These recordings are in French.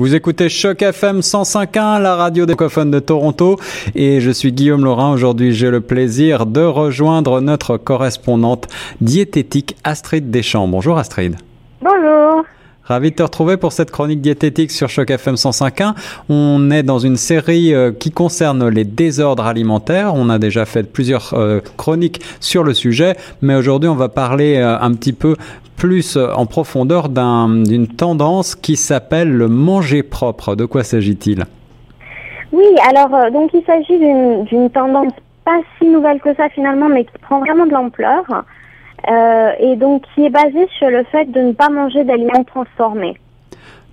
Vous écoutez Choc FM 105.1, la radio des cophones de Toronto, et je suis Guillaume Laurin. Aujourd'hui, j'ai le plaisir de rejoindre notre correspondante diététique Astrid Deschamps. Bonjour Astrid. Bonjour. Ravi de te retrouver pour cette chronique diététique sur Choc FM 105.1. On est dans une série euh, qui concerne les désordres alimentaires. On a déjà fait plusieurs euh, chroniques sur le sujet, mais aujourd'hui on va parler euh, un petit peu plus en profondeur d'une tendance qui s'appelle le manger propre. De quoi s'agit-il? Oui, alors donc il s'agit d'une tendance pas si nouvelle que ça finalement, mais qui prend vraiment de l'ampleur. Euh, et donc qui est basé sur le fait de ne pas manger d'aliments transformés.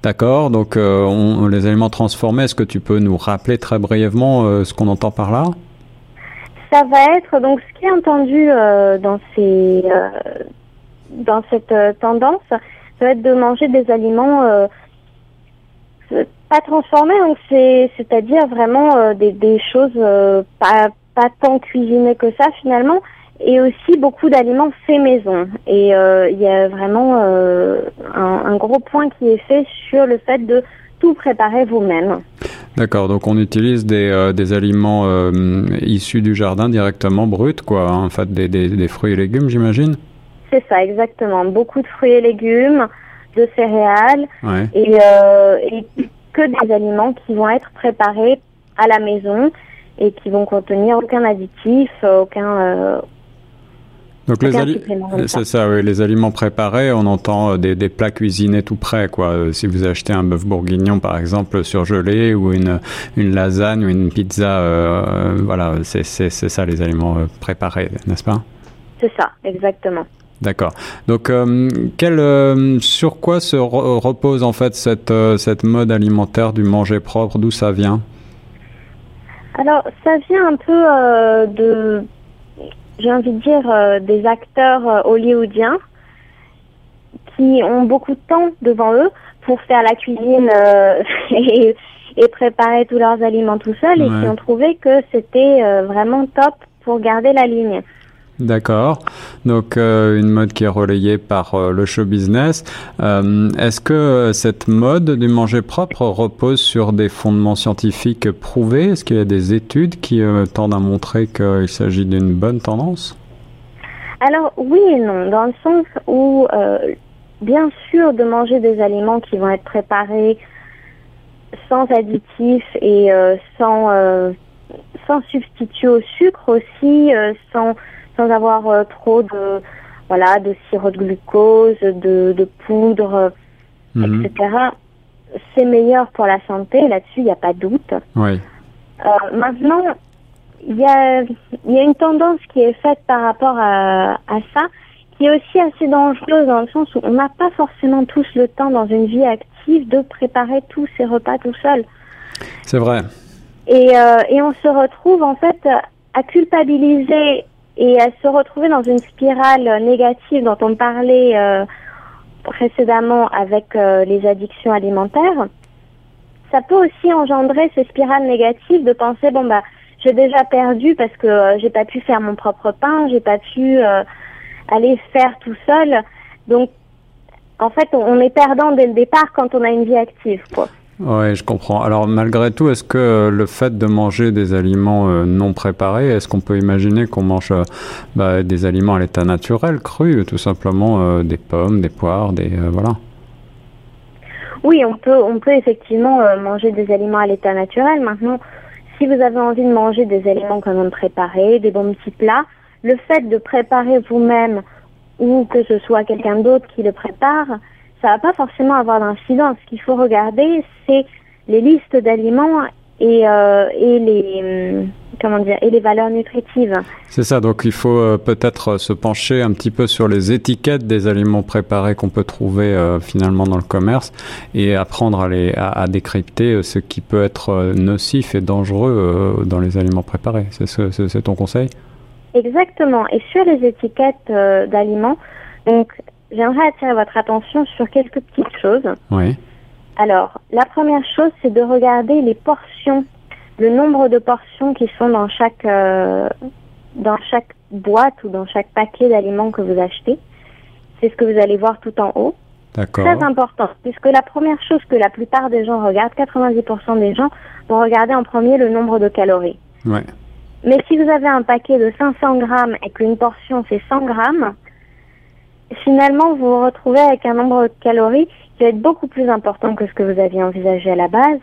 D'accord, donc euh, on, les aliments transformés, est-ce que tu peux nous rappeler très brièvement euh, ce qu'on entend par là? Ça va être, donc ce qui est entendu dans, ces, dans cette tendance, ça va être de manger des aliments pas transformés, donc c'est-à-dire vraiment des, des, choses pas, pas tant cuisinées que ça finalement, et aussi beaucoup d'aliments faits maison. Et euh, il y a vraiment euh, un, gros point qui est fait sur le fait de tout préparer vous-même. D'accord, donc on utilise des, euh, des aliments issus du jardin directement bruts, quoi, en fait des, des, fruits et légumes, j'imagine C'est ça, exactement. Beaucoup de fruits et légumes, de céréales, et, et que des aliments qui vont être préparés à la maison et qui vont contenir aucun additif, aucun, donc les, c'est ça, oui, les aliments préparés, on entend euh, des, des, plats cuisinés tout près, quoi. Euh, si vous achetez un bœuf bourguignon, par exemple, surgelé, ou une, une lasagne ou une pizza, euh, voilà, c'est, ça les aliments préparés, n'est-ce pas? C'est ça, exactement. D'accord. Donc, quel, sur quoi se repose en fait cette, cette mode alimentaire du manger propre? D'où ça vient? Alors, ça vient un peu de j'ai envie de dire, euh, des acteurs euh, hollywoodiens qui ont beaucoup de temps devant eux pour faire la cuisine euh, et, préparer tous leurs aliments tout seuls et qui ont trouvé que c'était vraiment top pour garder la ligne. D'accord. Donc euh, une mode qui est relayée par euh, le show business. Euh, est-ce que cette mode du manger propre repose sur des fondements scientifiques prouvés? Est-ce qu'il y a des études qui tendent à montrer qu'il s'agit d'une bonne tendance? Alors oui et non, dans le sens où bien sûr de manger des aliments qui vont être préparés sans additifs et sans sans substitut au sucre aussi, sans sans avoir euh, trop de voilà de sirop de glucose, de, de poudre, mhm. etc. C'est meilleur pour la santé, là-dessus il n'y a pas de doute. Oui. Euh, maintenant, il y a, y a une tendance qui est faite par rapport à, à ça, qui est aussi assez dangereuse dans le sens où on n'a pas forcément tous le temps dans une vie active de préparer tous ses repas tout seul. C'est vrai. Et, euh, et on se retrouve en fait à culpabiliser et à se retrouver dans une spirale négative dont on parlait euh, précédemment avec euh, les addictions alimentaires, ça peut aussi engendrer ces spirales négatives de penser bon bah j'ai déjà perdu parce que euh, j'ai pas pu faire mon propre pain, j'ai pas pu aller faire tout seul. Donc en fait, on est perdant dès le départ quand on a une vie active, quoi. Oui, je comprends. Alors malgré tout, est-ce que euh, le fait de manger des aliments euh, non préparés, est-ce qu'on peut imaginer qu'on mange euh, bah, des aliments à l'état naturel, crus, tout simplement des pommes, des poires, des voilà? Oui, on peut, on peut effectivement manger des aliments à l'état naturel. Maintenant, si vous avez envie de manger des aliments quand même préparés, des bons petits plats, le fait de préparer vous-même ou que ce soit quelqu'un d'autre qui le prépare, ça va pas forcément avoir d'incidence. Ce qu'il faut regarder, c'est les listes d'aliments et, euh, et les hum, comment dire et les valeurs nutritives. C'est ça. Donc il faut euh, peut-être se pencher un petit peu sur les étiquettes des aliments préparés qu'on peut trouver euh, finalement dans le commerce et apprendre à, les, à, décrypter ce qui peut être nocif et dangereux dans les aliments préparés. C'est ton conseil? Exactement. Et sur les étiquettes d'aliments, donc j'aimerais attirer votre attention sur quelques petites choses. Oui. Alors, la première chose, c'est de regarder les portions, le nombre de portions qui sont dans chaque, euh, dans chaque boîte ou dans chaque paquet d'aliments que vous achetez. C'est ce que vous allez voir tout en haut. Très important, puisque la première chose que la plupart des gens regardent, 90% des gens vont regarder en premier le nombre de calories. Ouais. Mais si vous avez un paquet de 500 grammes et qu'une portion c'est 100 grammes, finalement vous vous retrouvez avec un nombre de calories qui va être beaucoup plus important que ce que vous aviez envisagé à la base.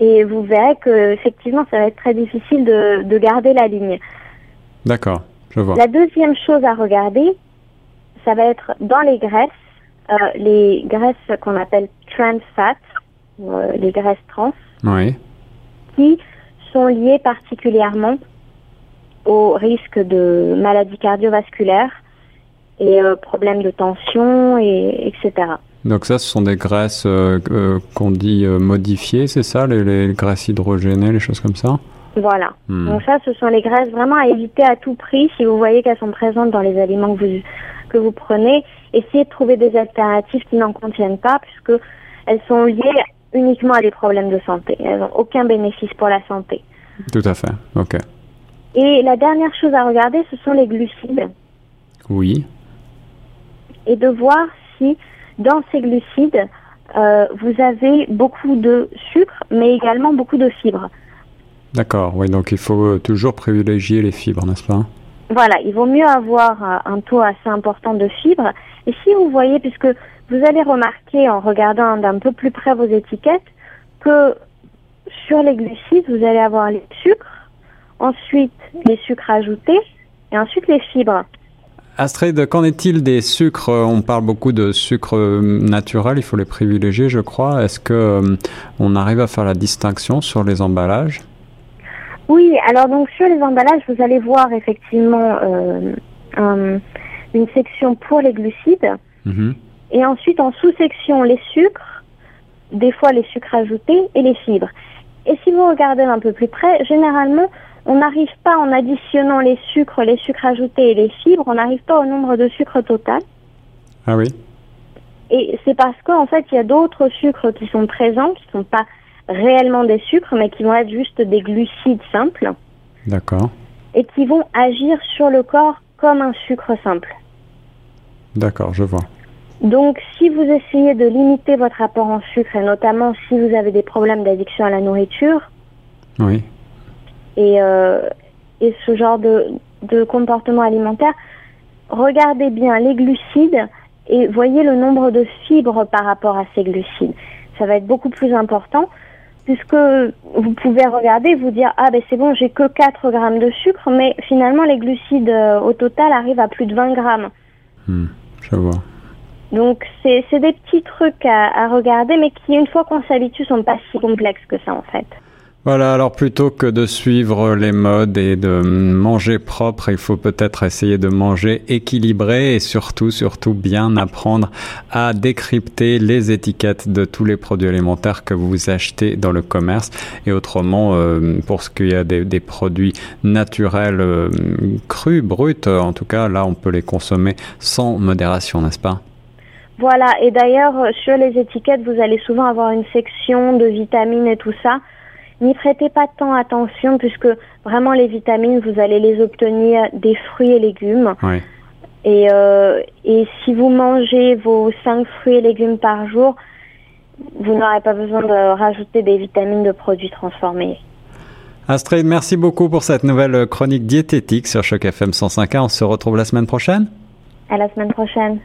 Et vous verrez que effectivement ça va être très difficile de, de garder la ligne. D'accord, je vois. La deuxième chose à regarder, ça va être dans les graisses, euh, les graisses qu'on appelle trans fat, euh, les graisses trans, Oui. qui sont liées particulièrement au risque de maladies cardiovasculaires et euh, problèmes de tension, et, etc. Donc ça, ce sont des graisses euh, euh, qu'on dit modifiées, c'est ça, les, les graisses hydrogénées, les choses comme ça? Voilà. Hmm. Donc ça, ce sont les graisses vraiment à éviter à tout prix si vous voyez qu'elles sont présentes dans les aliments que vous, que vous prenez. Essayez de trouver des alternatives qui n'en contiennent pas puisque elles sont liées uniquement à des problèmes de santé. Elles n'ont aucun bénéfice pour la santé. Tout à fait, ok. Et la dernière chose à regarder, ce sont les glucides Oui, et de voir si dans ces glucides, euh, vous avez beaucoup de sucre, mais également beaucoup de fibres. d'accord. Oui, donc il faut euh, toujours privilégier les fibres, n'est-ce pas? Voilà, il vaut mieux avoir euh, un taux assez important de fibres. Et si vous voyez, puisque vous allez remarquer en regardant d'un peu plus près vos étiquettes, que sur les glucides, vous allez avoir les sucres, ensuite les sucres ajoutés, et ensuite les fibres. Astrid, qu'en est-il des sucres? On parle beaucoup de sucres euh, naturels, il faut les privilégier, je crois. Est-ce que euh, on arrive à faire la distinction sur les emballages? Oui, alors donc sur les emballages, vous allez voir effectivement euh, un- une section pour les glucides, Mhm. et ensuite en sous-section les sucres, des fois les sucres ajoutés et les fibres. Et si vous regardez un peu plus près, généralement, on n'arrive pas en additionnant les sucres, les sucres ajoutés et les fibres, on n'arrive pas au nombre de sucres total. Ah oui Et c'est parce qu'en fait, il y a d'autres sucres qui sont présents, qui ne sont pas réellement des sucres, mais qui vont être juste des glucides simples, D'accord. et qui vont agir sur le corps comme un sucre simple. D'accord, je vois. Donc, si vous essayez de limiter votre apport en sucre, et notamment si vous avez des problèmes d'addiction à la nourriture, Oui. Et, euh, et ce genre de, de comportement alimentaire, regardez bien les glucides et voyez le nombre de fibres par rapport à ces glucides. Ça va être beaucoup plus important puisque vous pouvez regarder et vous dire ah ben c'est bon j'ai que 4 grammes de sucre mais finalement les glucides euh, au total arrivent à plus de 20 grammes. Hmm, je vois. Donc c'est c'est des petits trucs à, à regarder mais qui une fois qu'on s'habitue sont pas si complexes que ça en fait. Voilà, alors plutôt que de suivre les modes et de manger propre, il faut peut-être essayer de manger équilibré et surtout, surtout bien apprendre à décrypter les étiquettes de tous les produits alimentaires que vous achetez dans le commerce. Et autrement, euh, pour ce qui est des, des produits naturels, euh, crus, bruts, euh, en tout cas, là, on peut les consommer sans modération, n'est-ce pas? Voilà, et d'ailleurs, sur les étiquettes, vous allez souvent avoir une section de vitamines et tout ça. N'y prêtez pas tant attention puisque vraiment les vitamines, vous allez les obtenir des fruits et légumes. Oui. Et, euh, et si vous mangez vos 5 fruits et légumes par jour, vous n'aurez pas besoin de rajouter des vitamines de produits transformés. Astrid, merci beaucoup pour cette nouvelle chronique diététique sur Choc FM 105.1. On se retrouve la semaine prochaine À la semaine prochaine.